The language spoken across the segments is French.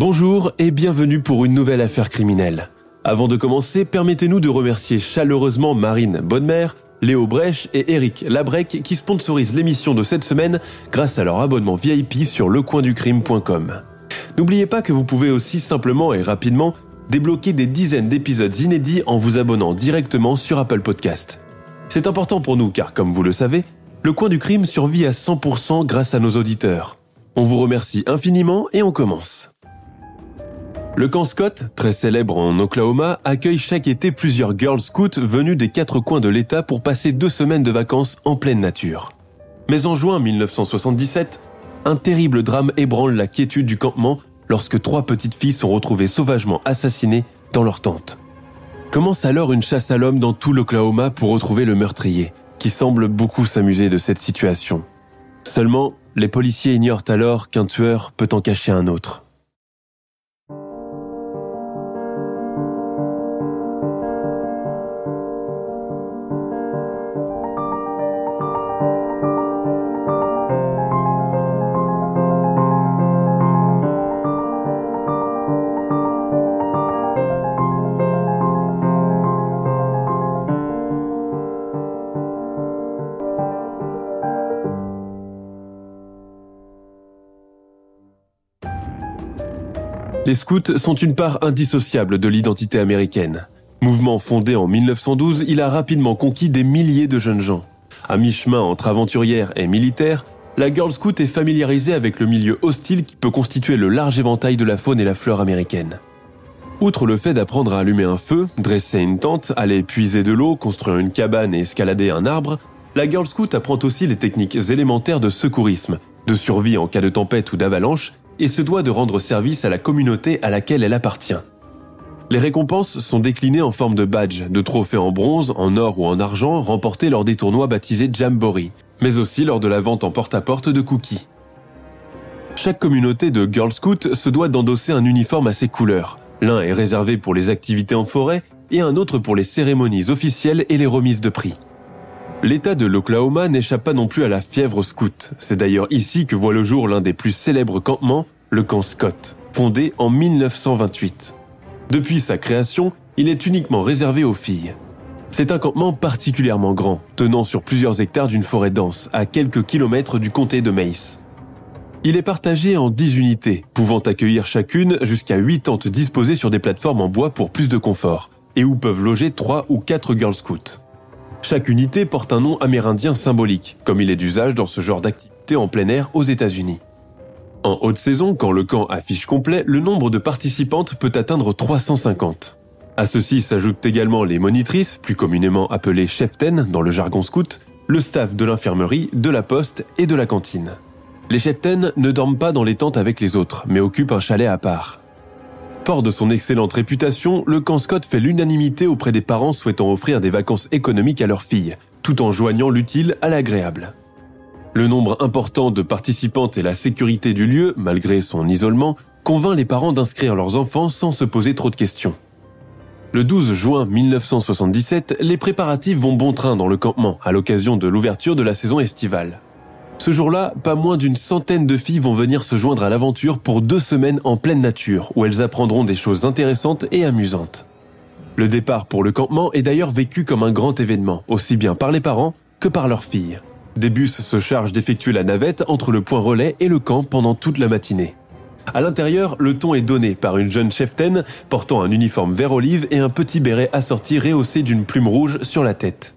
Bonjour et bienvenue pour une nouvelle affaire criminelle. Avant de commencer, permettez-nous de remercier chaleureusement Marine Bonnemère, Léo Brèche et Eric Labrec qui sponsorisent l'émission de cette semaine grâce à leur abonnement VIP sur lecoinducrime.com. N'oubliez pas que vous pouvez aussi simplement et rapidement débloquer des dizaines d'épisodes inédits en vous abonnant directement sur Apple Podcast. C'est important pour nous car, comme vous le savez, le coin du crime survit à 100% grâce à nos auditeurs. On vous remercie infiniment et on commence. Le camp Scott, très célèbre en Oklahoma, accueille chaque été plusieurs Girl Scouts venus des quatre coins de l'État pour passer deux semaines de vacances en pleine nature. Mais en juin 1977, un terrible drame ébranle la quiétude du campement lorsque trois petites filles sont retrouvées sauvagement assassinées dans leur tente. Commence alors une chasse à l'homme dans tout l'Oklahoma pour retrouver le meurtrier, qui semble beaucoup s'amuser de cette situation. Seulement, les policiers ignorent alors qu'un tueur peut en cacher un autre. Les scouts sont une part indissociable de l'identité américaine. Mouvement fondé en 1912, il a rapidement conquis des milliers de jeunes gens. À mi-chemin entre aventurière et militaire, la Girl Scout est familiarisée avec le milieu hostile qui peut constituer le large éventail de la faune et la flore américaine. Outre le fait d'apprendre à allumer un feu, dresser une tente, aller puiser de l'eau, construire une cabane et escalader un arbre, la Girl Scout apprend aussi les techniques élémentaires de secourisme, de survie en cas de tempête ou d'avalanche, et se doit de rendre service à la communauté à laquelle elle appartient. Les récompenses sont déclinées en forme de badges, de trophées en bronze, en or ou en argent remportés lors des tournois baptisés Jamboree, mais aussi lors de la vente en porte-à-porte de cookies. Chaque communauté de Girl Scouts se doit d'endosser un uniforme à ses couleurs. L'un est réservé pour les activités en forêt et un autre pour les cérémonies officielles et les remises de prix. L'État de l'Oklahoma n'échappe pas non plus à la fièvre scout. C'est d'ailleurs ici que voit le jour l'un des plus célèbres campements, le camp Scott, fondé en 1928. Depuis sa création, il est uniquement réservé aux filles. C'est un campement particulièrement grand, tenant sur plusieurs hectares d'une forêt dense, à quelques kilomètres du comté de Mace. Il est partagé en 10 unités, pouvant accueillir chacune jusqu'à 8 tentes disposées sur des plateformes en bois pour plus de confort, et où peuvent loger 3 ou 4 Girl Scouts. Chaque unité porte un nom amérindien symbolique, comme il est d'usage dans ce genre d'activité en plein air aux États-Unis. En haute saison, quand le camp affiche complet, le nombre de participantes peut atteindre 350. À ceci s'ajoutent également les monitrices, plus communément appelées cheftaines dans le jargon scout, le staff de l'infirmerie, de la poste et de la cantine. Les cheftaines ne dorment pas dans les tentes avec les autres, mais occupent un chalet à part. Fort de son excellente réputation, le camp Scott fait l'unanimité auprès des parents souhaitant offrir des vacances économiques à leurs filles, tout en joignant l'utile à l'agréable. Le nombre important de participantes et la sécurité du lieu, malgré son isolement, convainc les parents d'inscrire leurs enfants sans se poser trop de questions. Le 12 juin 1977, les préparatifs vont bon train dans le campement à l'occasion de l'ouverture de la saison estivale. Ce jour-là, pas moins d'une centaine de filles vont venir se joindre à l'aventure pour deux semaines en pleine nature, où elles apprendront des choses intéressantes et amusantes. Le départ pour le campement est d'ailleurs vécu comme un grand événement, aussi bien par les parents que par leurs filles. Des bus se chargent d'effectuer la navette entre le point relais et le camp pendant toute la matinée. À l'intérieur, le ton est donné par une jeune cheftaine portant un uniforme vert olive et un petit béret assorti rehaussé d'une plume rouge sur la tête.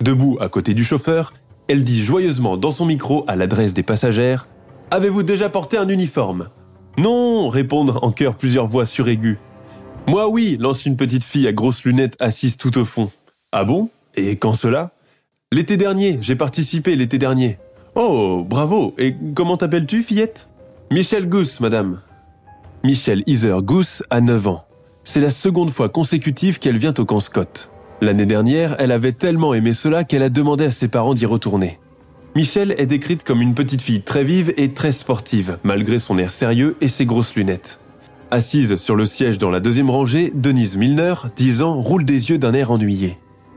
Debout à côté du chauffeur, elle dit joyeusement dans son micro à l'adresse des passagères Avez-vous déjà porté un uniforme? Non répondent en chœur plusieurs voix suraiguës. Moi oui, lance une petite fille à grosses lunettes assise tout au fond. Ah bon? Et quand cela? L'été dernier, j'ai participé l'été dernier. Oh, bravo Et comment t'appelles-tu, fillette? Michel Gousse, madame. Michel Iser Gousse a 9 ans. C'est la seconde fois consécutive qu'elle vient au camp Scott. L'année dernière, elle avait tellement aimé cela qu'elle a demandé à ses parents d'y retourner. Michelle est décrite comme une petite fille très vive et très sportive, malgré son air sérieux et ses grosses lunettes. Assise sur le siège dans la deuxième rangée, Denise Milner, 10 ans, roule des yeux d'un air ennuyé.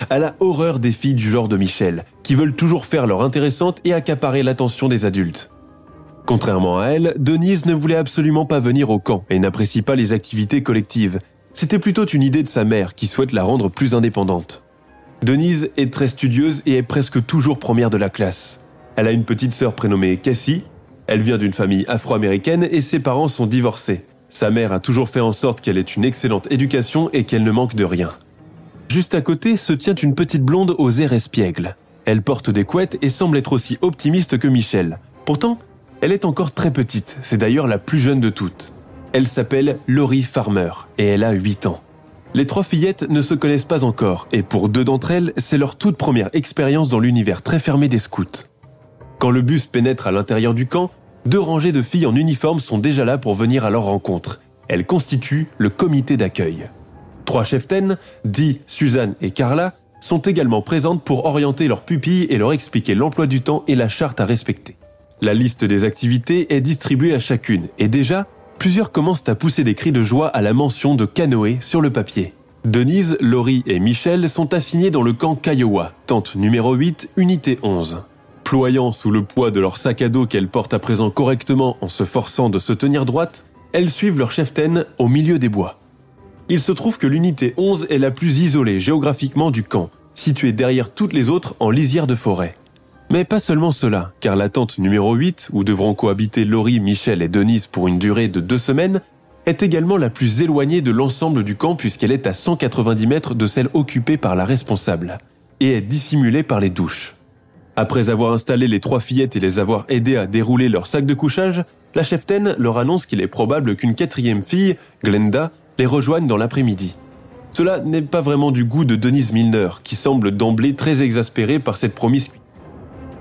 Elle a horreur des filles du genre de Michel, qui veulent toujours faire leur intéressante et accaparer l'attention des adultes. Contrairement à elle, Denise ne voulait absolument pas venir au camp et n'apprécie pas les activités collectives. C'était plutôt une idée de sa mère qui souhaite la rendre plus indépendante. Denise est très studieuse et est presque toujours première de la classe. Elle a une petite sœur prénommée Cassie. Elle vient d'une famille afro-américaine et ses parents sont divorcés. Sa mère a toujours fait en sorte qu'elle ait une excellente éducation et qu'elle ne manque de rien. Juste à côté se tient une petite blonde aux airs espiègles. Elle porte des couettes et semble être aussi optimiste que Michel. Pourtant, elle est encore très petite, c'est d'ailleurs la plus jeune de toutes. Elle s'appelle Laurie Farmer et elle a 8 ans. Les trois fillettes ne se connaissent pas encore et pour deux d'entre elles, c'est leur toute première expérience dans l'univers très fermé des scouts. Quand le bus pénètre à l'intérieur du camp, deux rangées de filles en uniforme sont déjà là pour venir à leur rencontre. Elles constituent le comité d'accueil. Trois cheftaines, Dee, Suzanne et Carla, sont également présentes pour orienter leurs pupilles et leur expliquer l'emploi du temps et la charte à respecter. La liste des activités est distribuée à chacune et déjà, plusieurs commencent à pousser des cris de joie à la mention de canoë sur le papier. Denise, Laurie et Michel sont assignés dans le camp Kiowa, tente numéro 8, unité 11. Ployant sous le poids de leur sac à dos qu'elles portent à présent correctement en se forçant de se tenir droite, elles suivent leur cheftaine au milieu des bois. Il se trouve que l'unité 11 est la plus isolée géographiquement du camp, située derrière toutes les autres en lisière de forêt. Mais pas seulement cela, car la tente numéro 8, où devront cohabiter Laurie, Michel et Denise pour une durée de deux semaines, est également la plus éloignée de l'ensemble du camp puisqu'elle est à 190 mètres de celle occupée par la responsable, et est dissimulée par les douches. Après avoir installé les trois fillettes et les avoir aidées à dérouler leur sac de couchage, la cheftaine leur annonce qu'il est probable qu'une quatrième fille, Glenda, les rejoigne dans l'après-midi. Cela n'est pas vraiment du goût de Denise Milner, qui semble d'emblée très exaspérée par cette promiscuité.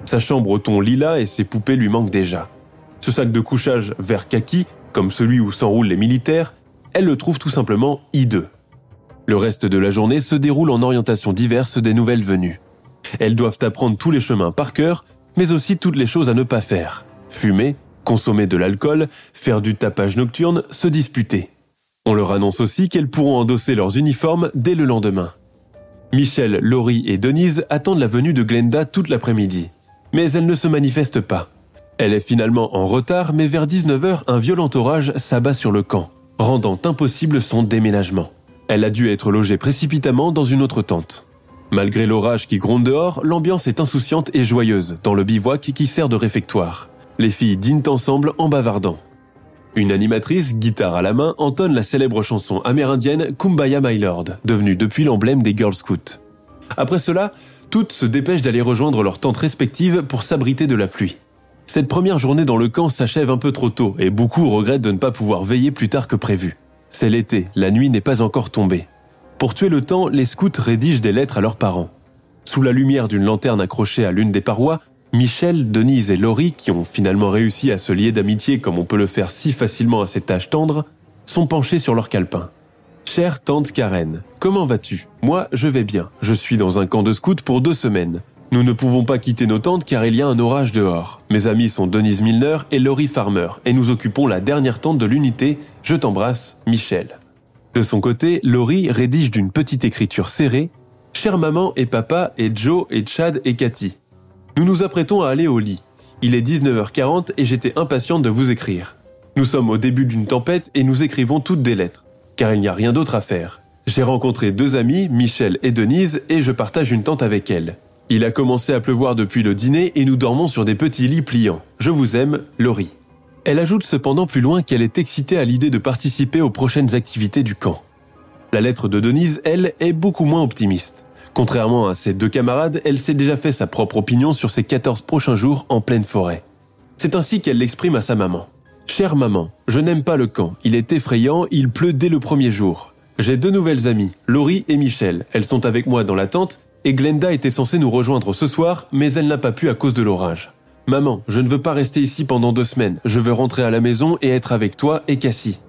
Sa chambre au ton lilas et ses poupées lui manquent déjà. Ce sac de couchage vert kaki, comme celui où s'enroulent les militaires, elle le trouve tout simplement hideux. Le reste de la journée se déroule en orientation diverse des nouvelles venues. Elles doivent apprendre tous les chemins par cœur, mais aussi toutes les choses à ne pas faire. Fumer, consommer de l'alcool, faire du tapage nocturne, se disputer. On leur annonce aussi qu'elles pourront endosser leurs uniformes dès le lendemain. Michel, Laurie et Denise attendent la venue de Glenda toute l'après-midi. Mais elle ne se manifeste pas. Elle est finalement en retard, mais vers 19h, un violent orage s'abat sur le camp, rendant impossible son déménagement. Elle a dû être logée précipitamment dans une autre tente. Malgré l'orage qui gronde dehors, l'ambiance est insouciante et joyeuse dans le bivouac qui sert de réfectoire. Les filles dînent ensemble en bavardant. Une animatrice, guitare à la main, entonne la célèbre chanson amérindienne Kumbaya My Lord, devenue depuis l'emblème des Girl Scouts. Après cela, toutes se dépêchent d'aller rejoindre leurs tentes respectives pour s'abriter de la pluie. Cette première journée dans le camp s'achève un peu trop tôt et beaucoup regrettent de ne pas pouvoir veiller plus tard que prévu. C'est l'été, la nuit n'est pas encore tombée. Pour tuer le temps, les scouts rédigent des lettres à leurs parents. Sous la lumière d'une lanterne accrochée à l'une des parois, Michel, Denise et Laurie, qui ont finalement réussi à se lier d'amitié comme on peut le faire si facilement à cet âge tendre, sont penchés sur leur calepin. Chère tante Karen, comment vas-tu? Moi, je vais bien. Je suis dans un camp de scouts pour deux semaines. Nous ne pouvons pas quitter nos tentes car il y a un orage dehors. Mes amis sont Denise Milner et Laurie Farmer et nous occupons la dernière tente de l'unité. Je t'embrasse, Michel. De son côté, Laurie rédige d'une petite écriture serrée Chère maman et papa et Joe et Chad et Cathy. Nous nous apprêtons à aller au lit. Il est 19h40 et j'étais impatiente de vous écrire. Nous sommes au début d'une tempête et nous écrivons toutes des lettres, car il n'y a rien d'autre à faire. J'ai rencontré deux amis, Michel et Denise, et je partage une tente avec elles. Il a commencé à pleuvoir depuis le dîner et nous dormons sur des petits lits pliants. Je vous aime, Laurie. Elle ajoute cependant plus loin qu'elle est excitée à l'idée de participer aux prochaines activités du camp. La lettre de Denise, elle, est beaucoup moins optimiste. Contrairement à ses deux camarades, elle s'est déjà fait sa propre opinion sur ses 14 prochains jours en pleine forêt. C'est ainsi qu'elle l'exprime à sa maman. Chère maman, je n'aime pas le camp, il est effrayant, il pleut dès le premier jour. J'ai deux nouvelles amies, Laurie et Michel. Elles sont avec moi dans la tente et Glenda était censée nous rejoindre ce soir, mais elle n'a pas pu à cause de l'orage. Maman, je ne veux pas rester ici pendant deux semaines. Je veux rentrer à la maison et être avec toi et Cassie.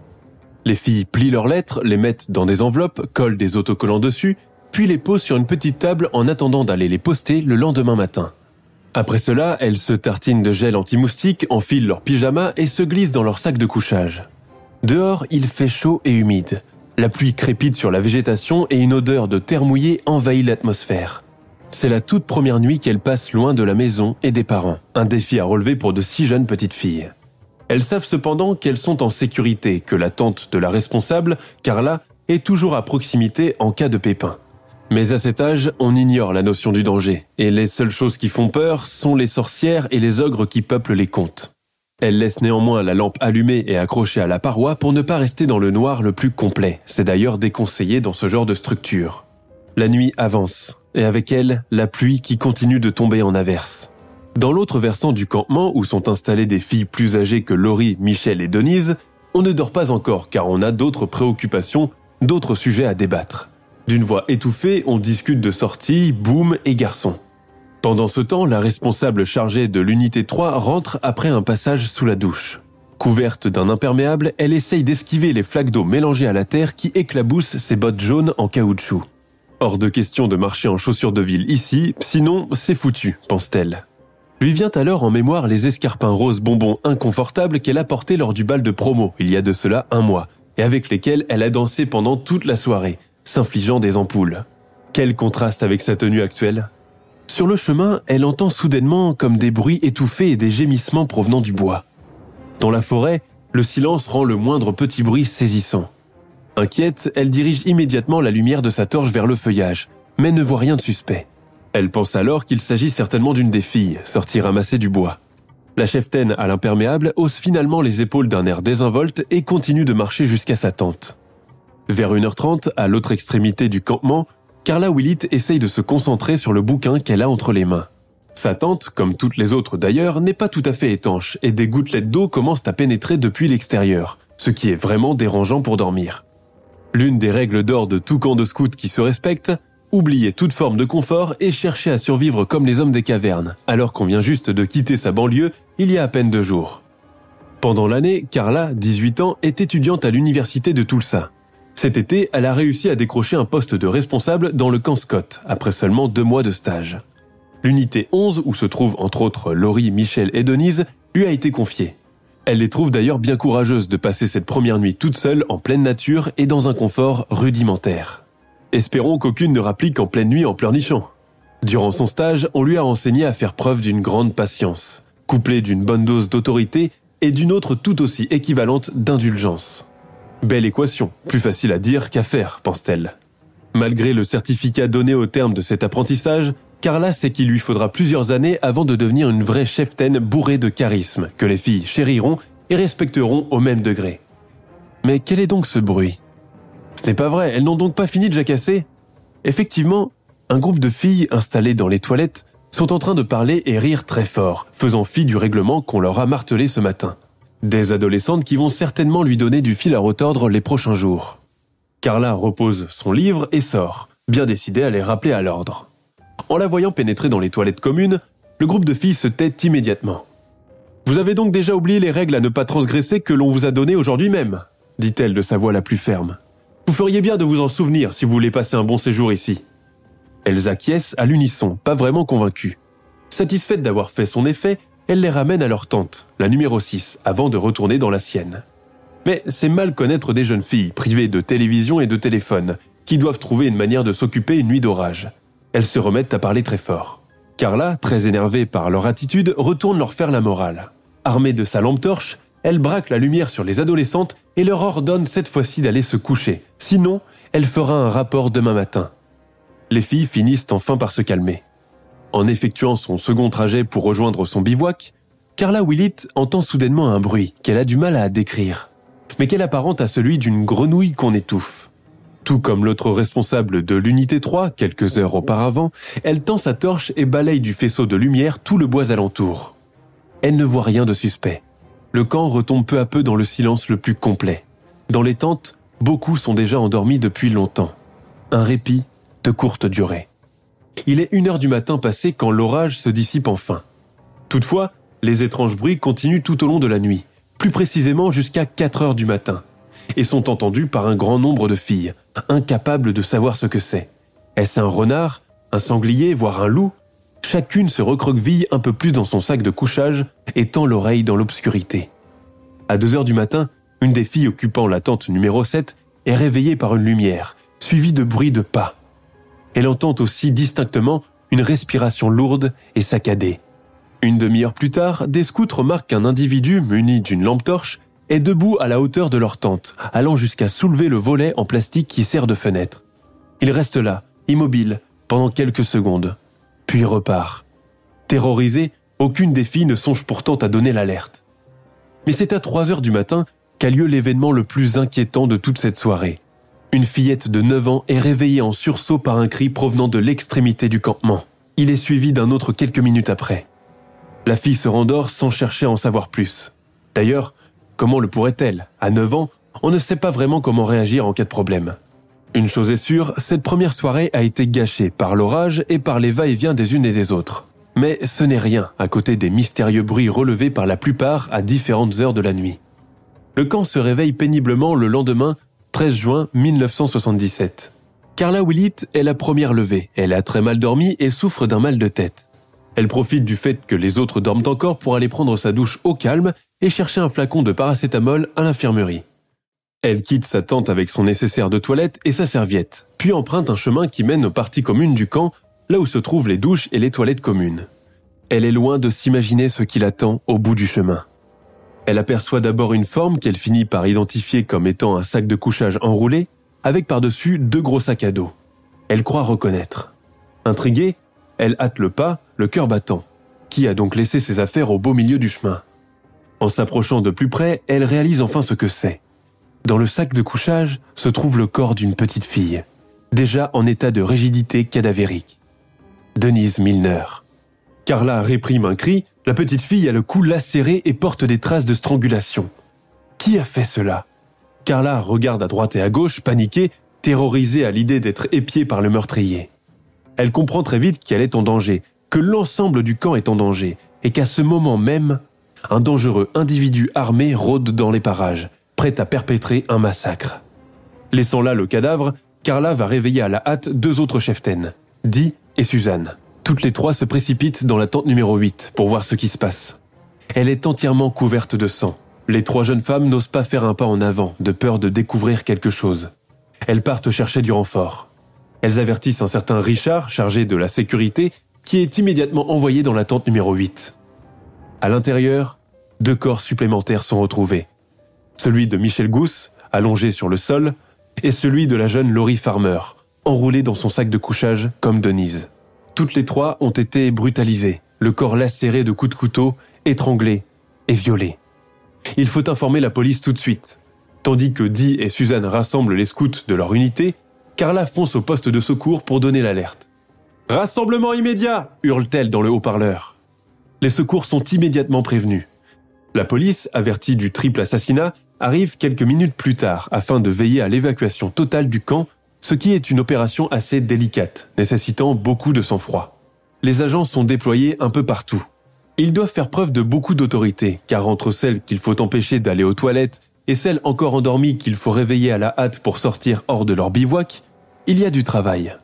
Les filles plient leurs lettres, les mettent dans des enveloppes, collent des autocollants dessus, puis les posent sur une petite table en attendant d'aller les poster le lendemain matin. Après cela, elles se tartinent de gel anti-moustique, enfilent leur pyjama et se glissent dans leur sac de couchage. Dehors, il fait chaud et humide. La pluie crépite sur la végétation et une odeur de terre mouillée envahit l'atmosphère. C'est la toute première nuit qu'elles passent loin de la maison et des parents, un défi à relever pour de si jeunes petites filles. Elles savent cependant qu'elles sont en sécurité, que la tante de la responsable, Carla, est toujours à proximité en cas de pépin. Mais à cet âge, on ignore la notion du danger, et les seules choses qui font peur sont les sorcières et les ogres qui peuplent les contes. Elle laisse néanmoins la lampe allumée et accrochée à la paroi pour ne pas rester dans le noir le plus complet. C'est d'ailleurs déconseillé dans ce genre de structure. La nuit avance, et avec elle, la pluie qui continue de tomber en averse. Dans l'autre versant du campement où sont installées des filles plus âgées que Laurie, Michel et Denise, on ne dort pas encore car on a d'autres préoccupations, d'autres sujets à débattre. D'une voix étouffée, on discute de sorties, boum et garçons. Pendant ce temps, la responsable chargée de l'unité 3 rentre après un passage sous la douche. Couverte d'un imperméable, elle essaye d'esquiver les flaques d'eau mélangées à la terre qui éclaboussent ses bottes jaunes en caoutchouc. Hors de question de marcher en chaussures de ville ici, sinon c'est foutu, pense-t-elle. Lui vient alors en mémoire les escarpins roses bonbons inconfortables qu'elle a portés lors du bal de promo il y a de cela un mois, et avec lesquels elle a dansé pendant toute la soirée, s'infligeant des ampoules. Quel contraste avec sa tenue actuelle Sur le chemin, elle entend soudainement comme des bruits étouffés et des gémissements provenant du bois. Dans la forêt, le silence rend le moindre petit bruit saisissant. Inquiète, elle dirige immédiatement la lumière de sa torche vers le feuillage, mais ne voit rien de suspect. Elle pense alors qu'il s'agit certainement d'une des filles, sortie ramasser du bois. La cheftaine à l'imperméable hausse finalement les épaules d'un air désinvolte et continue de marcher jusqu'à sa tente. Vers 1h30, à l'autre extrémité du campement, Carla Willit essaye de se concentrer sur le bouquin qu'elle a entre les mains. Sa tente, comme toutes les autres d'ailleurs, n'est pas tout à fait étanche et des gouttelettes d'eau commencent à pénétrer depuis l'extérieur, ce qui est vraiment dérangeant pour dormir. L'une des règles d'or de tout camp de scouts qui se respecte, oublier toute forme de confort et chercher à survivre comme les hommes des cavernes, alors qu'on vient juste de quitter sa banlieue il y a à peine deux jours. Pendant l'année, Carla, 18 ans, est étudiante à l'université de Tulsa. Cet été, elle a réussi à décrocher un poste de responsable dans le camp Scott, après seulement deux mois de stage. L'unité 11, où se trouvent entre autres Laurie, Michel et Denise, lui a été confiée. Elle les trouve d'ailleurs bien courageuses de passer cette première nuit toute seule en pleine nature et dans un confort rudimentaire. Espérons qu'aucune ne rapplique en pleine nuit en pleurnichant. Durant son stage, on lui a enseigné à faire preuve d'une grande patience, couplée d'une bonne dose d'autorité et d'une autre tout aussi équivalente d'indulgence. Belle équation, plus facile à dire qu'à faire, pense-t-elle. Malgré le certificat donné au terme de cet apprentissage, Carla sait qu'il lui faudra plusieurs années avant de devenir une vraie cheftaine bourrée de charisme, que les filles chériront et respecteront au même degré. Mais quel est donc ce bruit? Ce n'est pas vrai, elles n'ont donc pas fini de jacasser Effectivement, un groupe de filles installées dans les toilettes sont en train de parler et rire très fort, faisant fi du règlement qu'on leur a martelé ce matin. Des adolescentes qui vont certainement lui donner du fil à retordre les prochains jours. Carla repose son livre et sort, bien décidée à les rappeler à l'ordre. En la voyant pénétrer dans les toilettes communes, le groupe de filles se tait immédiatement. Vous avez donc déjà oublié les règles à ne pas transgresser que l'on vous a données aujourd'hui même, dit-elle de sa voix la plus ferme. Vous feriez bien de vous en souvenir si vous voulez passer un bon séjour ici. Elles acquiescent à l'unisson, pas vraiment convaincues. Satisfaite d'avoir fait son effet, elle les ramène à leur tente, la numéro 6, avant de retourner dans la sienne. Mais c'est mal connaître des jeunes filles privées de télévision et de téléphone, qui doivent trouver une manière de s'occuper une nuit d'orage. Elles se remettent à parler très fort. Carla, très énervée par leur attitude, retourne leur faire la morale. Armée de sa lampe torche, elle braque la lumière sur les adolescentes et leur ordonne cette fois-ci d'aller se coucher. Sinon, elle fera un rapport demain matin. Les filles finissent enfin par se calmer. En effectuant son second trajet pour rejoindre son bivouac, Carla Willett entend soudainement un bruit qu'elle a du mal à décrire, mais qu'elle apparente à celui d'une grenouille qu'on étouffe. Tout comme l'autre responsable de l'unité 3, quelques heures auparavant, elle tend sa torche et balaye du faisceau de lumière tout le bois alentour. Elle ne voit rien de suspect le camp retombe peu à peu dans le silence le plus complet. Dans les tentes, beaucoup sont déjà endormis depuis longtemps. Un répit de courte durée. Il est une heure du matin passé quand l'orage se dissipe enfin. Toutefois, les étranges bruits continuent tout au long de la nuit, plus précisément jusqu'à 4 heures du matin, et sont entendus par un grand nombre de filles, incapables de savoir ce que c'est. Est-ce un renard, un sanglier, voire un loup? Chacune se recroqueville un peu plus dans son sac de couchage et tend l'oreille dans l'obscurité. À 2 heures du matin, une des filles occupant la tente numéro 7 est réveillée par une lumière, suivie de bruits de pas. Elle entend aussi distinctement une respiration lourde et saccadée. Une demi-heure plus tard, des scouts remarquent qu'un individu muni d'une lampe torche est debout à la hauteur de leur tente, allant jusqu'à soulever le volet en plastique qui sert de fenêtre. Il reste là, immobile, pendant quelques secondes, puis repart. Terrorisée, aucune des filles ne songe pourtant à donner l'alerte. Mais c'est à 3 heures du matin qu'a lieu l'événement le plus inquiétant de toute cette soirée. Une fillette de 9 ans est réveillée en sursaut par un cri provenant de l'extrémité du campement. Il est suivi d'un autre quelques minutes après. La fille se rendort sans chercher à en savoir plus. D'ailleurs, comment le pourrait-elle? À 9 ans, on ne sait pas vraiment comment réagir en cas de problème. Une chose est sûre, cette première soirée a été gâchée par l'orage et par les va-et-vient des unes et des autres. Mais ce n'est rien à côté des mystérieux bruits relevés par la plupart à différentes heures de la nuit. Le camp se réveille péniblement le lendemain, 13 juin 1977. Carla Willett est la première levée. Elle a très mal dormi et souffre d'un mal de tête. Elle profite du fait que les autres dorment encore pour aller prendre sa douche au calme et chercher un flacon de paracétamol à l'infirmerie. Elle quitte sa tente avec son nécessaire de toilette et sa serviette, puis emprunte un chemin qui mène aux parties communes du camp, là où se trouvent les douches et les toilettes communes. Elle est loin de s'imaginer ce qui l'attend au bout du chemin. Elle aperçoit d'abord une forme qu'elle finit par identifier comme étant un sac de couchage enroulé, avec par-dessus deux gros sacs à dos. Elle croit reconnaître. Intriguée, elle hâte le pas, le cœur battant. Qui a donc laissé ses affaires au beau milieu du chemin? En s'approchant de plus près, elle réalise enfin ce que c'est. Dans le sac de couchage se trouve le corps d'une petite fille, déjà en état de rigidité cadavérique. Denise Milner. Carla réprime un cri, la petite fille a le cou lacéré et porte des traces de strangulation. Qui a fait cela? Carla regarde à droite et à gauche, paniquée, terrorisée à l'idée d'être épiée par le meurtrier. Elle comprend très vite qu'elle est en danger, que l'ensemble du camp est en danger, et qu'à ce moment même, un dangereux individu armé rôde dans les parages, prêt à perpétrer un massacre. Laissant là le cadavre, Carla va réveiller à la hâte deux autres cheftaines, Dee et Suzanne. Toutes les trois se précipitent dans la tente numéro 8 pour voir ce qui se passe. Elle est entièrement couverte de sang. Les trois jeunes femmes n'osent pas faire un pas en avant, de peur de découvrir quelque chose. Elles partent chercher du renfort. Elles avertissent un certain Richard, chargé de la sécurité, qui est immédiatement envoyé dans la tente numéro 8. À l'intérieur, deux corps supplémentaires sont retrouvés. Celui de Michel Gousse, allongé sur le sol, et celui de la jeune Laurie Farmer, enroulée dans son sac de couchage comme Denise. Toutes les trois ont été brutalisées, le corps lacéré de coups de couteau, étranglé et violé. Il faut informer la police tout de suite. Tandis que Dee et Suzanne rassemblent les scouts de leur unité, Carla fonce au poste de secours pour donner l'alerte. Rassemblement immédiat hurle-t-elle dans le haut-parleur. Les secours sont immédiatement prévenus. La police, avertie du triple assassinat, arrive quelques minutes plus tard afin de veiller à l'évacuation totale du camp, ce qui est une opération assez délicate, nécessitant beaucoup de sang-froid. Les agents sont déployés un peu partout. Ils doivent faire preuve de beaucoup d'autorité, car entre celles qu'il faut empêcher d'aller aux toilettes et celles encore endormies qu'il faut réveiller à la hâte pour sortir hors de leur bivouac, il y a du travail.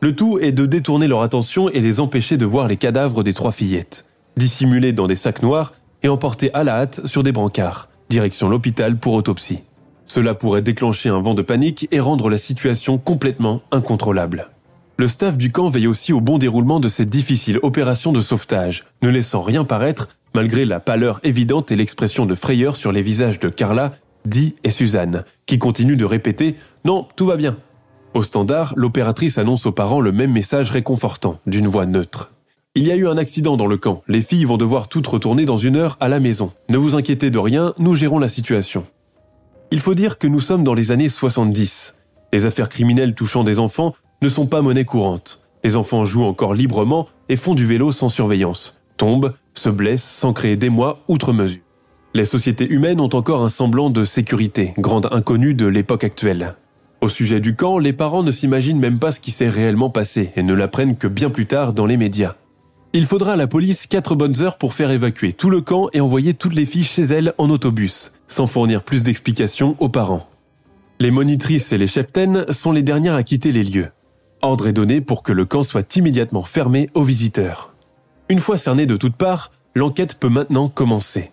Le tout est de détourner leur attention et les empêcher de voir les cadavres des trois fillettes, dissimulés dans des sacs noirs et emportés à la hâte sur des brancards, direction l'hôpital pour autopsie. Cela pourrait déclencher un vent de panique et rendre la situation complètement incontrôlable. Le staff du camp veille aussi au bon déroulement de cette difficile opération de sauvetage, ne laissant rien paraître malgré la pâleur évidente et l'expression de frayeur sur les visages de Carla, Dee et Suzanne, qui continuent de répéter ⁇ Non, tout va bien ⁇ au standard, l'opératrice annonce aux parents le même message réconfortant, d'une voix neutre. Il y a eu un accident dans le camp. Les filles vont devoir toutes retourner dans une heure à la maison. Ne vous inquiétez de rien, nous gérons la situation. Il faut dire que nous sommes dans les années 70. Les affaires criminelles touchant des enfants ne sont pas monnaie courante. Les enfants jouent encore librement et font du vélo sans surveillance, tombent, se blessent sans créer d'émoi outre mesure. les sociétés humaines ont encore un semblant de sécurité, grande inconnue de l'époque actuelle. Au sujet du camp, les parents ne s'imaginent même pas ce qui s'est réellement passé et ne l'apprennent que bien plus tard dans les médias. Il faudra à la police quatre bonnes heures pour faire évacuer tout le camp et envoyer toutes les filles chez elles en autobus, sans fournir plus d'explications aux parents. Les monitrices et les cheftaines sont les dernières à quitter les lieux. Ordre est donné pour que le camp soit immédiatement fermé aux visiteurs. Une fois cerné de toutes parts, l'enquête peut maintenant commencer.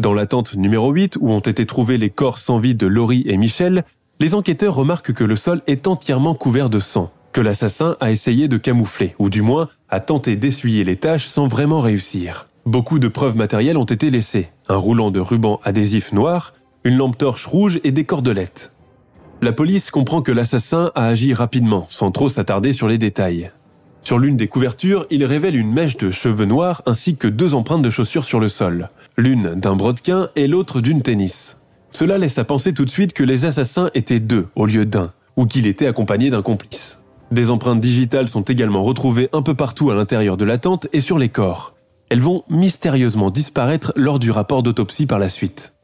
Dans la tente numéro 8, où ont été trouvés les corps sans vie de Laurie et Michel, les enquêteurs remarquent que le sol est entièrement couvert de sang, que l'assassin a essayé de camoufler, ou du moins a tenté d'essuyer les taches sans vraiment réussir. Beaucoup de preuves matérielles ont été laissées, un roulant de ruban adhésif noir, une lampe torche rouge et des cordelettes. La police comprend que l'assassin a agi rapidement, sans trop s'attarder sur les détails. Sur l'une des couvertures, il révèle une mèche de cheveux noirs ainsi que deux empreintes de chaussures sur le sol, l'une d'un brodequin et l'autre d'une tennis. Cela laisse à penser tout de suite que les assassins étaient deux au lieu d'un, ou qu'il était accompagné d'un complice. Des empreintes digitales sont également retrouvées un peu partout à l'intérieur de la tente et sur les corps. Elles vont mystérieusement disparaître lors du rapport d'autopsie par la suite.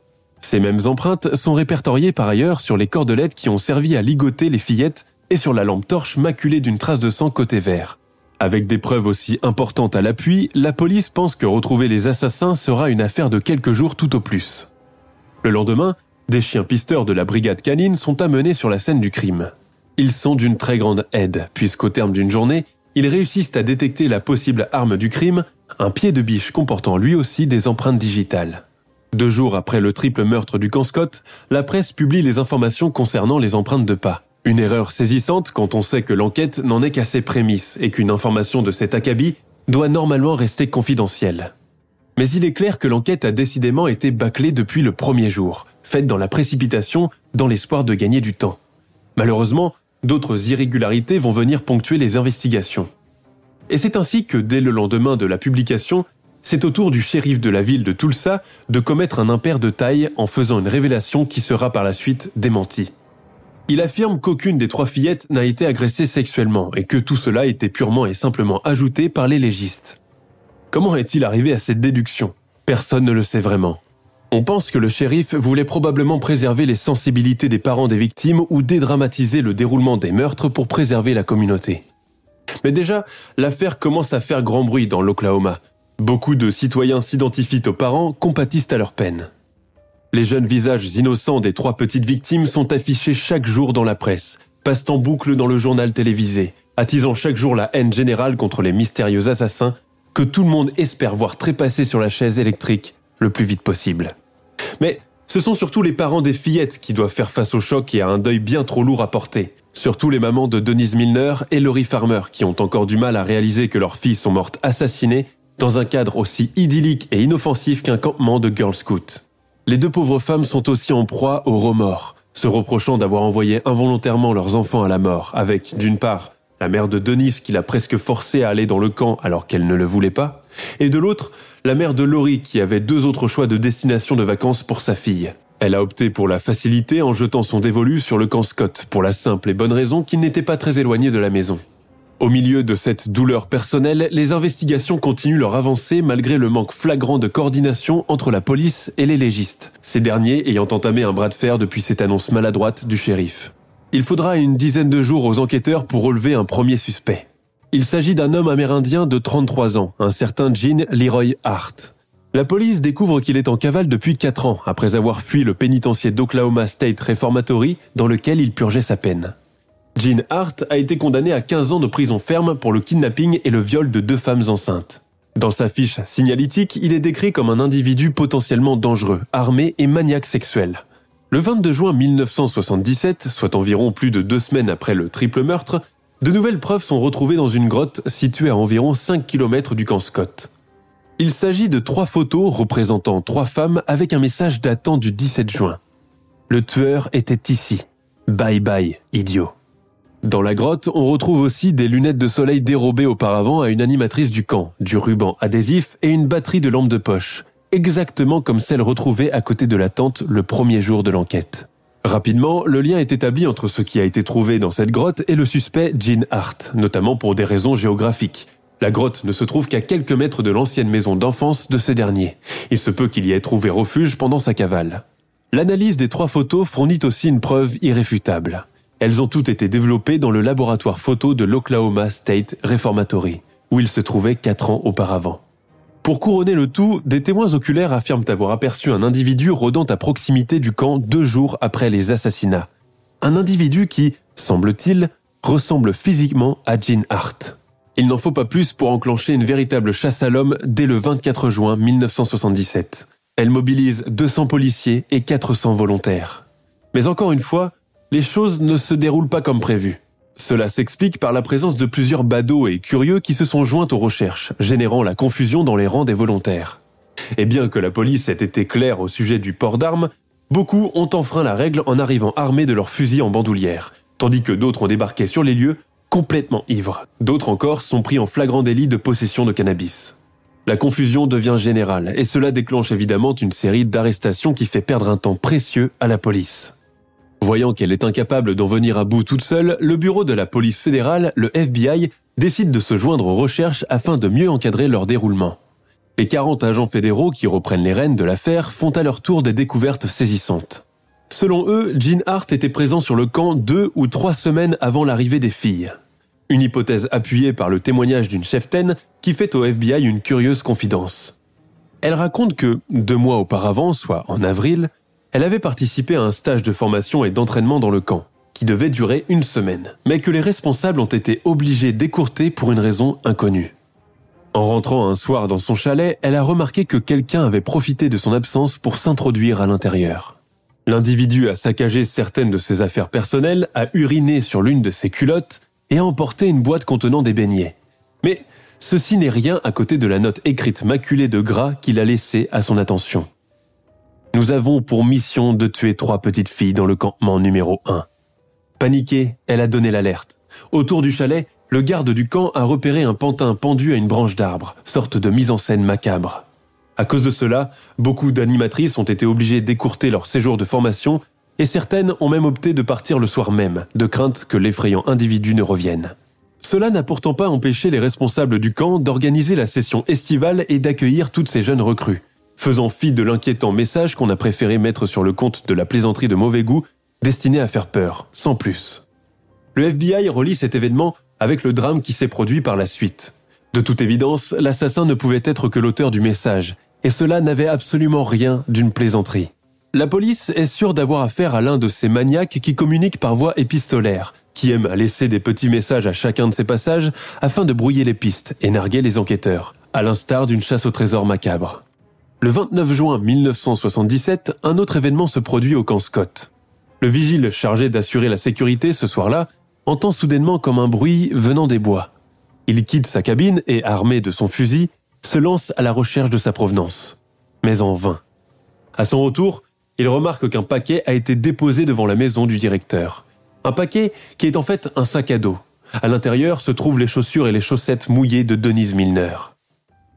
Ces mêmes empreintes sont répertoriées par ailleurs sur les cordelettes qui ont servi à ligoter les fillettes et sur la lampe torche maculée d'une trace de sang côté vert. Avec des preuves aussi importantes à l'appui, la police pense que retrouver les assassins sera une affaire de quelques jours tout au plus. Le lendemain, des chiens pisteurs de la brigade canine sont amenés sur la scène du crime. Ils sont d'une très grande aide, puisqu'au terme d'une journée, ils réussissent à détecter la possible arme du crime, un pied de biche comportant lui aussi des empreintes digitales. Deux jours après le triple meurtre du camp Scott, la presse publie les informations concernant les empreintes de pas. Une erreur saisissante quand on sait que l'enquête n'en est qu'à ses prémices et qu'une information de cet acabit doit normalement rester confidentielle. Mais il est clair que l'enquête a décidément été bâclée depuis le premier jour, faite dans la précipitation, dans l'espoir de gagner du temps. Malheureusement, d'autres irrégularités vont venir ponctuer les investigations. Et c'est ainsi que dès le lendemain de la publication, c'est au tour du shérif de la ville de Tulsa de commettre un impair de taille en faisant une révélation qui sera par la suite démentie. Il affirme qu'aucune des trois fillettes n'a été agressée sexuellement et que tout cela était purement et simplement ajouté par les légistes. Comment est-il arrivé à cette déduction? Personne ne le sait vraiment. On pense que le shérif voulait probablement préserver les sensibilités des parents des victimes ou dédramatiser le déroulement des meurtres pour préserver la communauté. Mais déjà, l'affaire commence à faire grand bruit dans l'Oklahoma. Beaucoup de citoyens s'identifient aux parents, compatissent à leur peine. Les jeunes visages innocents des trois petites victimes sont affichés chaque jour dans la presse, passent en boucle dans le journal télévisé, attisant chaque jour la haine générale contre les mystérieux assassins que tout le monde espère voir trépasser sur la chaise électrique le plus vite possible. Mais ce sont surtout les parents des fillettes qui doivent faire face au choc et à un deuil bien trop lourd à porter. Surtout les mamans de Denise Milner et Laurie Farmer qui ont encore du mal à réaliser que leurs filles sont mortes assassinées dans un cadre aussi idyllique et inoffensif qu'un campement de Girl Scout. Les deux pauvres femmes sont aussi en proie au remords, se reprochant d'avoir envoyé involontairement leurs enfants à la mort, avec, d'une part, la mère de Denise qui l'a presque forcée à aller dans le camp alors qu'elle ne le voulait pas, et de l'autre, la mère de Laurie qui avait deux autres choix de destination de vacances pour sa fille. Elle a opté pour la facilité en jetant son dévolu sur le camp Scott, pour la simple et bonne raison qu'il n'était pas très éloigné de la maison. Au milieu de cette douleur personnelle, les investigations continuent leur avancée malgré le manque flagrant de coordination entre la police et les légistes, ces derniers ayant entamé un bras de fer depuis cette annonce maladroite du shérif. Il faudra une dizaine de jours aux enquêteurs pour relever un premier suspect. Il s'agit d'un homme amérindien de 33 ans, un certain Gene Leroy Hart. La police découvre qu'il est en cavale depuis 4 ans, après avoir fui le pénitencier d'Oklahoma State Reformatory, dans lequel il purgeait sa peine. Gene Hart a été condamné à 15 ans de prison ferme pour le kidnapping et le viol de deux femmes enceintes. Dans sa fiche signalétique, il est décrit comme un individu potentiellement dangereux, armé et maniaque sexuel. Le 22 juin 1977, soit environ plus de deux semaines après le triple meurtre, de nouvelles preuves sont retrouvées dans une grotte située à environ 5 km du camp Scott. Il s'agit de trois photos représentant trois femmes avec un message datant du 17 juin. Le tueur était ici. Bye bye, idiot. Dans la grotte, on retrouve aussi des lunettes de soleil dérobées auparavant à une animatrice du camp, du ruban adhésif et une batterie de lampe de poche exactement comme celle retrouvée à côté de la tente le premier jour de l'enquête. Rapidement, le lien est établi entre ce qui a été trouvé dans cette grotte et le suspect Gene Hart, notamment pour des raisons géographiques. La grotte ne se trouve qu'à quelques mètres de l'ancienne maison d'enfance de ce dernier. Il se peut qu'il y ait trouvé refuge pendant sa cavale. L'analyse des trois photos fournit aussi une preuve irréfutable. Elles ont toutes été développées dans le laboratoire photo de l'Oklahoma State Reformatory, où il se trouvait quatre ans auparavant. Pour couronner le tout, des témoins oculaires affirment avoir aperçu un individu rôdant à proximité du camp deux jours après les assassinats. Un individu qui, semble-t-il, ressemble physiquement à Jean Hart. Il n'en faut pas plus pour enclencher une véritable chasse à l'homme dès le 24 juin 1977. Elle mobilise 200 policiers et 400 volontaires. Mais encore une fois, les choses ne se déroulent pas comme prévu. Cela s'explique par la présence de plusieurs badauds et curieux qui se sont joints aux recherches, générant la confusion dans les rangs des volontaires. Et bien que la police ait été claire au sujet du port d'armes, beaucoup ont enfreint la règle en arrivant armés de leurs fusils en bandoulière, tandis que d'autres ont débarqué sur les lieux complètement ivres. D'autres encore sont pris en flagrant délit de possession de cannabis. La confusion devient générale et cela déclenche évidemment une série d'arrestations qui fait perdre un temps précieux à la police. Voyant qu'elle est incapable d'en venir à bout toute seule, le bureau de la police fédérale, le FBI, décide de se joindre aux recherches afin de mieux encadrer leur déroulement. Les 40 agents fédéraux qui reprennent les rênes de l'affaire font à leur tour des découvertes saisissantes. Selon eux, Gene Hart était présent sur le camp deux ou trois semaines avant l'arrivée des filles. Une hypothèse appuyée par le témoignage d'une cheftaine qui fait au FBI une curieuse confidence. Elle raconte que, deux mois auparavant, soit en avril, elle avait participé à un stage de formation et d'entraînement dans le camp, qui devait durer une semaine, mais que les responsables ont été obligés d'écourter pour une raison inconnue. En rentrant un soir dans son chalet, elle a remarqué que quelqu'un avait profité de son absence pour s'introduire à l'intérieur. L'individu a saccagé certaines de ses affaires personnelles, a uriné sur l'une de ses culottes et a emporté une boîte contenant des beignets. Mais ceci n'est rien à côté de la note écrite maculée de gras qu'il a laissée à son attention. Nous avons pour mission de tuer trois petites filles dans le campement numéro 1. Paniquée, elle a donné l'alerte. Autour du chalet, le garde du camp a repéré un pantin pendu à une branche d'arbre, sorte de mise en scène macabre. À cause de cela, beaucoup d'animatrices ont été obligées d'écourter leur séjour de formation et certaines ont même opté de partir le soir même, de crainte que l'effrayant individu ne revienne. Cela n'a pourtant pas empêché les responsables du camp d'organiser la session estivale et d'accueillir toutes ces jeunes recrues faisant fi de l'inquiétant message qu'on a préféré mettre sur le compte de la plaisanterie de mauvais goût, destiné à faire peur, sans plus. Le FBI relie cet événement avec le drame qui s'est produit par la suite. De toute évidence, l'assassin ne pouvait être que l'auteur du message, et cela n'avait absolument rien d'une plaisanterie. La police est sûre d'avoir affaire à l'un de ces maniaques qui communiquent par voie épistolaire, qui aime laisser des petits messages à chacun de ses passages afin de brouiller les pistes et narguer les enquêteurs, à l'instar d'une chasse au trésor macabre. Le 29 juin 1977, un autre événement se produit au camp Scott. Le vigile chargé d'assurer la sécurité ce soir-là entend soudainement comme un bruit venant des bois. Il quitte sa cabine et, armé de son fusil, se lance à la recherche de sa provenance. Mais en vain. À son retour, il remarque qu'un paquet a été déposé devant la maison du directeur. Un paquet qui est en fait un sac à dos. À l'intérieur se trouvent les chaussures et les chaussettes mouillées de Denise Milner.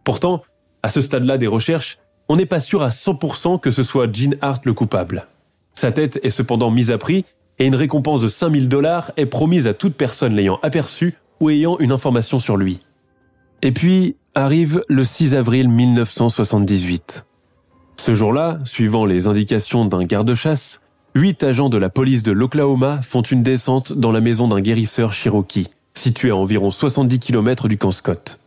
Pourtant, à ce stade-là des recherches, on n'est pas sûr à 100% que ce soit Gene Hart le coupable. Sa tête est cependant mise à prix et une récompense de 5000 dollars est promise à toute personne l'ayant aperçu ou ayant une information sur lui. Et puis arrive le 6 avril 1978. Ce jour-là, suivant les indications d'un garde-chasse, huit agents de la police de l'Oklahoma font une descente dans la maison d'un guérisseur Cherokee, située à environ 70 km du camp Scott.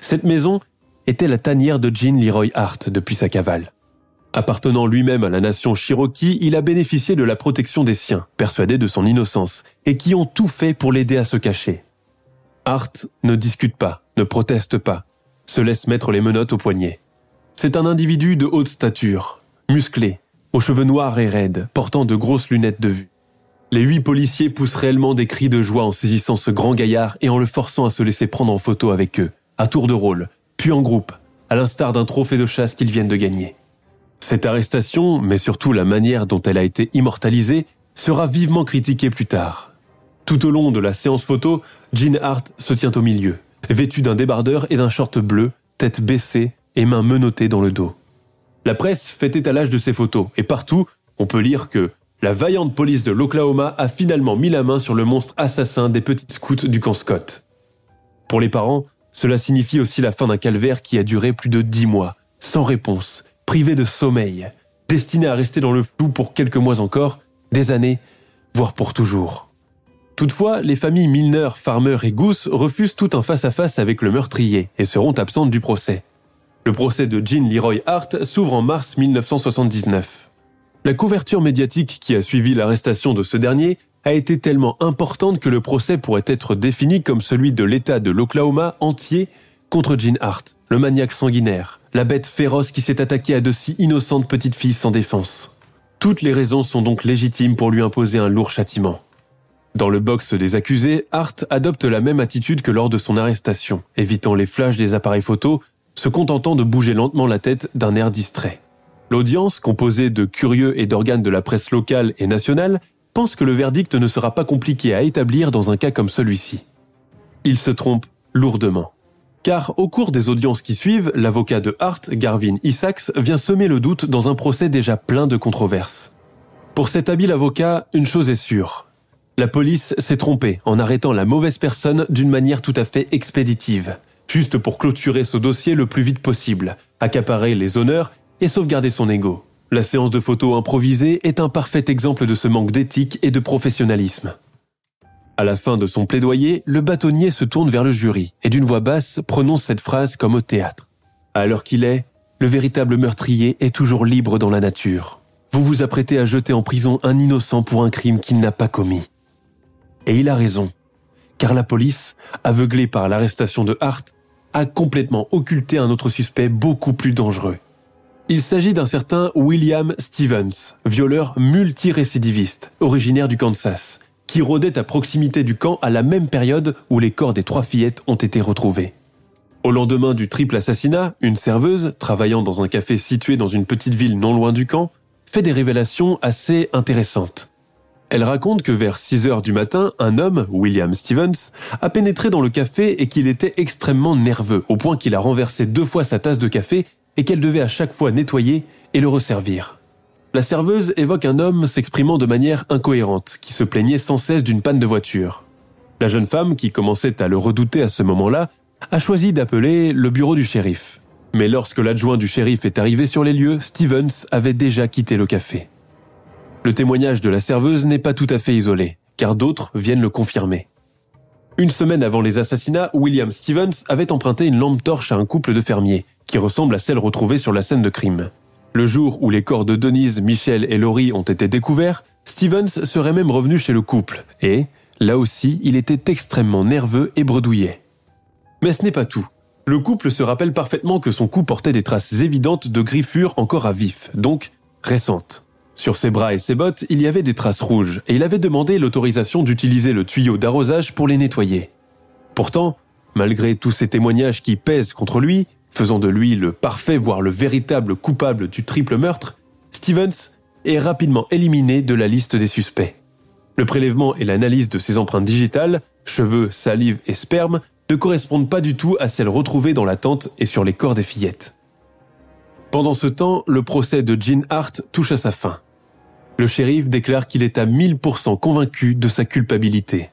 Cette maison était la tanière de Jean Leroy Hart depuis sa cavale. Appartenant lui-même à la nation Cherokee, il a bénéficié de la protection des siens, persuadés de son innocence, et qui ont tout fait pour l'aider à se cacher. Hart ne discute pas, ne proteste pas, se laisse mettre les menottes au poignet. C'est un individu de haute stature, musclé, aux cheveux noirs et raides, portant de grosses lunettes de vue. Les huit policiers poussent réellement des cris de joie en saisissant ce grand gaillard et en le forçant à se laisser prendre en photo avec eux, à tour de rôle, puis en groupe, à l'instar d'un trophée de chasse qu'ils viennent de gagner. Cette arrestation, mais surtout la manière dont elle a été immortalisée, sera vivement critiquée plus tard. Tout au long de la séance photo, Jean Hart se tient au milieu, vêtu d'un débardeur et d'un short bleu, tête baissée et mains menottées dans le dos. La presse fait étalage de ces photos, et partout, on peut lire que la vaillante police de l'Oklahoma a finalement mis la main sur le monstre assassin des petits scouts du camp Scott. Pour les parents, Cela signifie aussi la fin d'un calvaire qui a duré plus de dix mois, sans réponse, privé de sommeil, destiné à rester dans le flou pour quelques mois encore, des années, voire pour toujours. Toutefois, les familles Milner, Farmer et Goose refusent tout un face-à-face avec le meurtrier et seront absentes du procès. Le procès de Jean Leroy Hart s'ouvre en mars 1979. La couverture médiatique qui a suivi l'arrestation de ce dernier a été tellement importante que le procès pourrait être défini comme celui de l'État de l'Oklahoma entier contre Jean Hart, le maniaque sanguinaire, la bête féroce qui s'est attaquée à de si innocentes petites filles sans défense. Toutes les raisons sont donc légitimes pour lui imposer un lourd châtiment. Dans le box des accusés, Hart adopte la même attitude que lors de son arrestation, évitant les flashs des appareils photos, se contentant de bouger lentement la tête d'un air distrait. L'audience, composée de curieux et d'organes de la presse locale et nationale, pense que le verdict ne sera pas compliqué à établir dans un cas comme celui-ci. Il se trompe lourdement. Car au cours des audiences qui suivent, l'avocat de Hart, Garvin Isaacs, vient semer le doute dans un procès déjà plein de controverses. Pour cet habile avocat, une chose est sûre. La police s'est trompée en arrêtant la mauvaise personne d'une manière tout à fait expéditive, juste pour clôturer ce dossier le plus vite possible, accaparer les honneurs et sauvegarder son ego. La séance de photos improvisée est un parfait exemple de ce manque d'éthique et de professionnalisme. À la fin de son plaidoyer, le bâtonnier se tourne vers le jury et d'une voix basse prononce cette phrase comme au théâtre. À l'heure qu'il est, le véritable meurtrier est toujours libre dans la nature. Vous vous apprêtez à jeter en prison un innocent pour un crime qu'il n'a pas commis. Et il a raison, car la police, aveuglée par l'arrestation de Hart, a complètement occulté un autre suspect beaucoup plus dangereux. Il s'agit d'un certain William Stevens, violeur multirécidiviste, originaire du Kansas, qui rôdait à proximité du camp à la même période où les corps des trois fillettes ont été retrouvés. Au lendemain du triple assassinat, une serveuse, travaillant dans un café situé dans une petite ville non loin du camp, fait des révélations assez intéressantes. Elle raconte que vers 6 heures du matin, un homme, William Stevens, a pénétré dans le café et qu'il était extrêmement nerveux, au point qu'il a renversé deux fois sa tasse de café et qu'elle devait à chaque fois nettoyer et le resservir. La serveuse évoque un homme s'exprimant de manière incohérente, qui se plaignait sans cesse d'une panne de voiture. La jeune femme, qui commençait à le redouter à ce moment-là, a choisi d'appeler le bureau du shérif. Mais lorsque l'adjoint du shérif est arrivé sur les lieux, Stevens avait déjà quitté le café. Le témoignage de la serveuse n'est pas tout à fait isolé, car d'autres viennent le confirmer. Une semaine avant les assassinats, William Stevens avait emprunté une lampe torche à un couple de fermiers, qui ressemble à celle retrouvée sur la scène de crime. Le jour où les corps de Denise, Michel et Laurie ont été découverts, Stevens serait même revenu chez le couple, et, là aussi, il était extrêmement nerveux et bredouillé. Mais ce n'est pas tout. Le couple se rappelle parfaitement que son cou portait des traces évidentes de griffures encore à vif, donc récentes. Sur ses bras et ses bottes, il y avait des traces rouges, et il avait demandé l'autorisation d'utiliser le tuyau d'arrosage pour les nettoyer. Pourtant, malgré tous ces témoignages qui pèsent contre lui, faisant de lui le parfait, voire le véritable coupable du triple meurtre, Stevens est rapidement éliminé de la liste des suspects. Le prélèvement et l'analyse de ses empreintes digitales, cheveux, salive et sperme, ne correspondent pas du tout à celles retrouvées dans la tente et sur les corps des fillettes. Pendant ce temps, le procès de Jean Hart touche à sa fin. Le shérif déclare qu'il est à 1000% convaincu de sa culpabilité.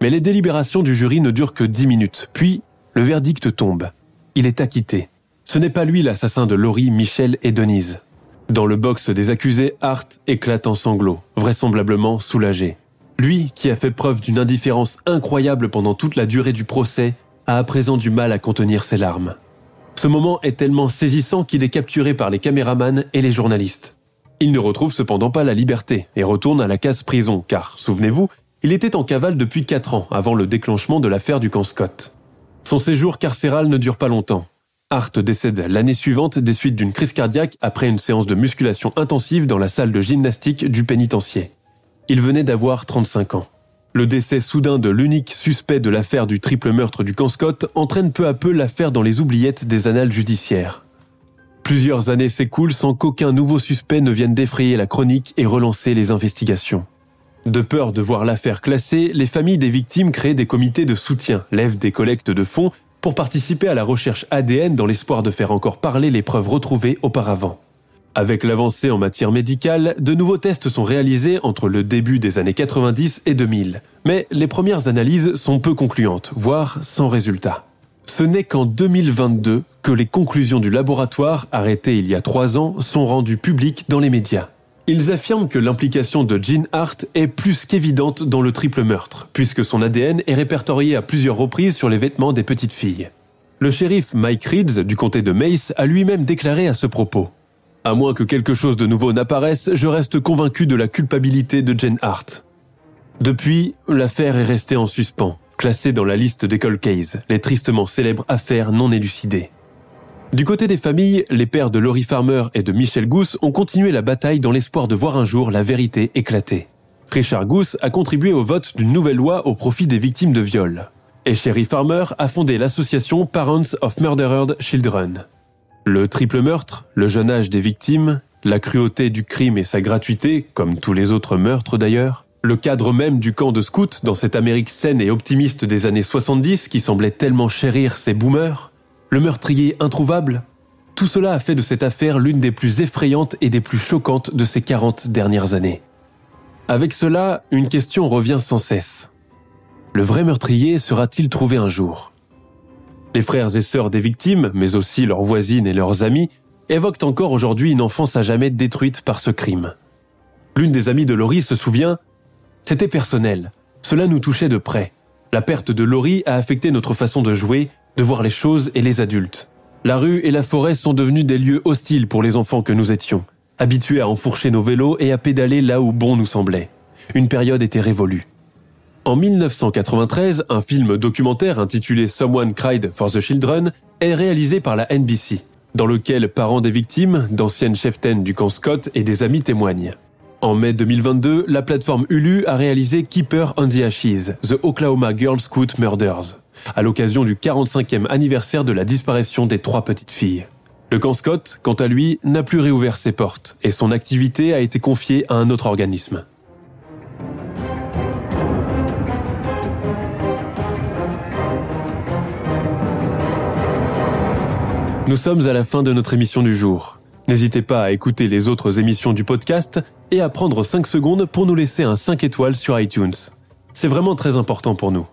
Mais les délibérations du jury ne durent que 10 minutes, puis le verdict tombe il est acquitté. Ce n'est pas lui l'assassin de Laurie, Michel et Denise. Dans le box des accusés, Hart éclate en sanglots, vraisemblablement soulagé. Lui, qui a fait preuve d'une indifférence incroyable pendant toute la durée du procès, a à présent du mal à contenir ses larmes. Ce moment est tellement saisissant qu'il est capturé par les caméramans et les journalistes. Il ne retrouve cependant pas la liberté et retourne à la case prison, car, souvenez-vous, il était en cavale depuis 4 ans avant le déclenchement de l'affaire du camp Scott. Son séjour carcéral ne dure pas longtemps. Hart décède l'année suivante des suites d'une crise cardiaque après une séance de musculation intensive dans la salle de gymnastique du pénitencier. Il venait d'avoir 35 ans. Le décès soudain de l'unique suspect de l'affaire du triple meurtre du camp Scott entraîne peu à peu l'affaire dans les oubliettes des annales judiciaires. Plusieurs années s'écoulent sans qu'aucun nouveau suspect ne vienne défrayer la chronique et relancer les investigations. De peur de voir l'affaire classée, les familles des victimes créent des comités de soutien, lèvent des collectes de fonds pour participer à la recherche ADN dans l'espoir de faire encore parler les preuves retrouvées auparavant. Avec l'avancée en matière médicale, de nouveaux tests sont réalisés entre le début des années 90 et 2000. Mais les premières analyses sont peu concluantes, voire sans résultat. Ce n'est qu'en 2022 que les conclusions du laboratoire, arrêtées il y a trois ans, sont rendues publiques dans les médias. Ils affirment que l'implication de Jean Hart est plus qu'évidente dans le triple meurtre, puisque son ADN est répertorié à plusieurs reprises sur les vêtements des petites filles. Le shérif Mike Reeds du comté de Mace a lui-même déclaré à ce propos. À moins que quelque chose de nouveau n'apparaisse, je reste convaincu de la culpabilité de Jane Hart. Depuis, l'affaire est restée en suspens, classée dans la liste des cold cases, les tristement célèbres affaires non élucidées. Du côté des familles, les pères de Laurie Farmer et de Michel Gousse ont continué la bataille dans l'espoir de voir un jour la vérité éclater. Richard Gousse a contribué au vote d'une nouvelle loi au profit des victimes de viol. Et Sherry Farmer a fondé l'association Parents of Murdered Children. Le triple meurtre, le jeune âge des victimes, la cruauté du crime et sa gratuité, comme tous les autres meurtres d'ailleurs, le cadre même du camp de scouts dans cette Amérique saine et optimiste des années 70 qui semblait tellement chérir ces boomers, le meurtrier introuvable Tout cela a fait de cette affaire l'une des plus effrayantes et des plus choquantes de ces 40 dernières années. Avec cela, une question revient sans cesse. Le vrai meurtrier sera-t-il trouvé un jour? Les frères et sœurs des victimes, mais aussi leurs voisines et leurs amis, évoquent encore aujourd'hui une enfance à jamais détruite par ce crime. L'une des amies de Laurie se souvient C'était personnel, cela nous touchait de près. La perte de Laurie a affecté notre façon de jouer, de voir les choses et les adultes. La rue et la forêt sont devenus des lieux hostiles pour les enfants que nous étions, habitués à enfourcher nos vélos et à pédaler là où bon nous semblait. Une période était révolue. En 1993, un film documentaire intitulé Someone Cried for the Children est réalisé par la NBC, dans lequel parents des victimes, d'anciennes cheftaines du camp Scott et des amis témoignent. En mai 2022, la plateforme Hulu a réalisé Keeper on the Ashes, The Oklahoma Girl Scout Murders, à l'occasion du 45e anniversaire de la disparition des trois petites filles. Le camp Scott, quant à lui, n'a plus réouvert ses portes et son activité a été confiée à un autre organisme. Nous sommes à la fin de notre émission du jour. N'hésitez pas à écouter les autres émissions du podcast et à prendre 5 secondes pour nous laisser un 5 étoiles sur iTunes. C'est vraiment très important pour nous.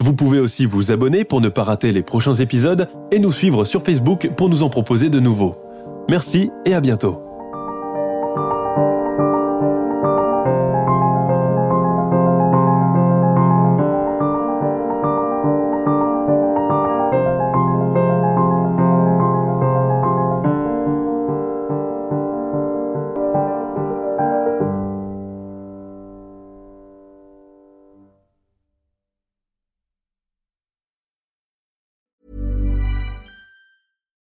Vous pouvez aussi vous abonner pour ne pas rater les prochains épisodes et nous suivre sur Facebook pour nous en proposer de nouveaux. Merci et à bientôt.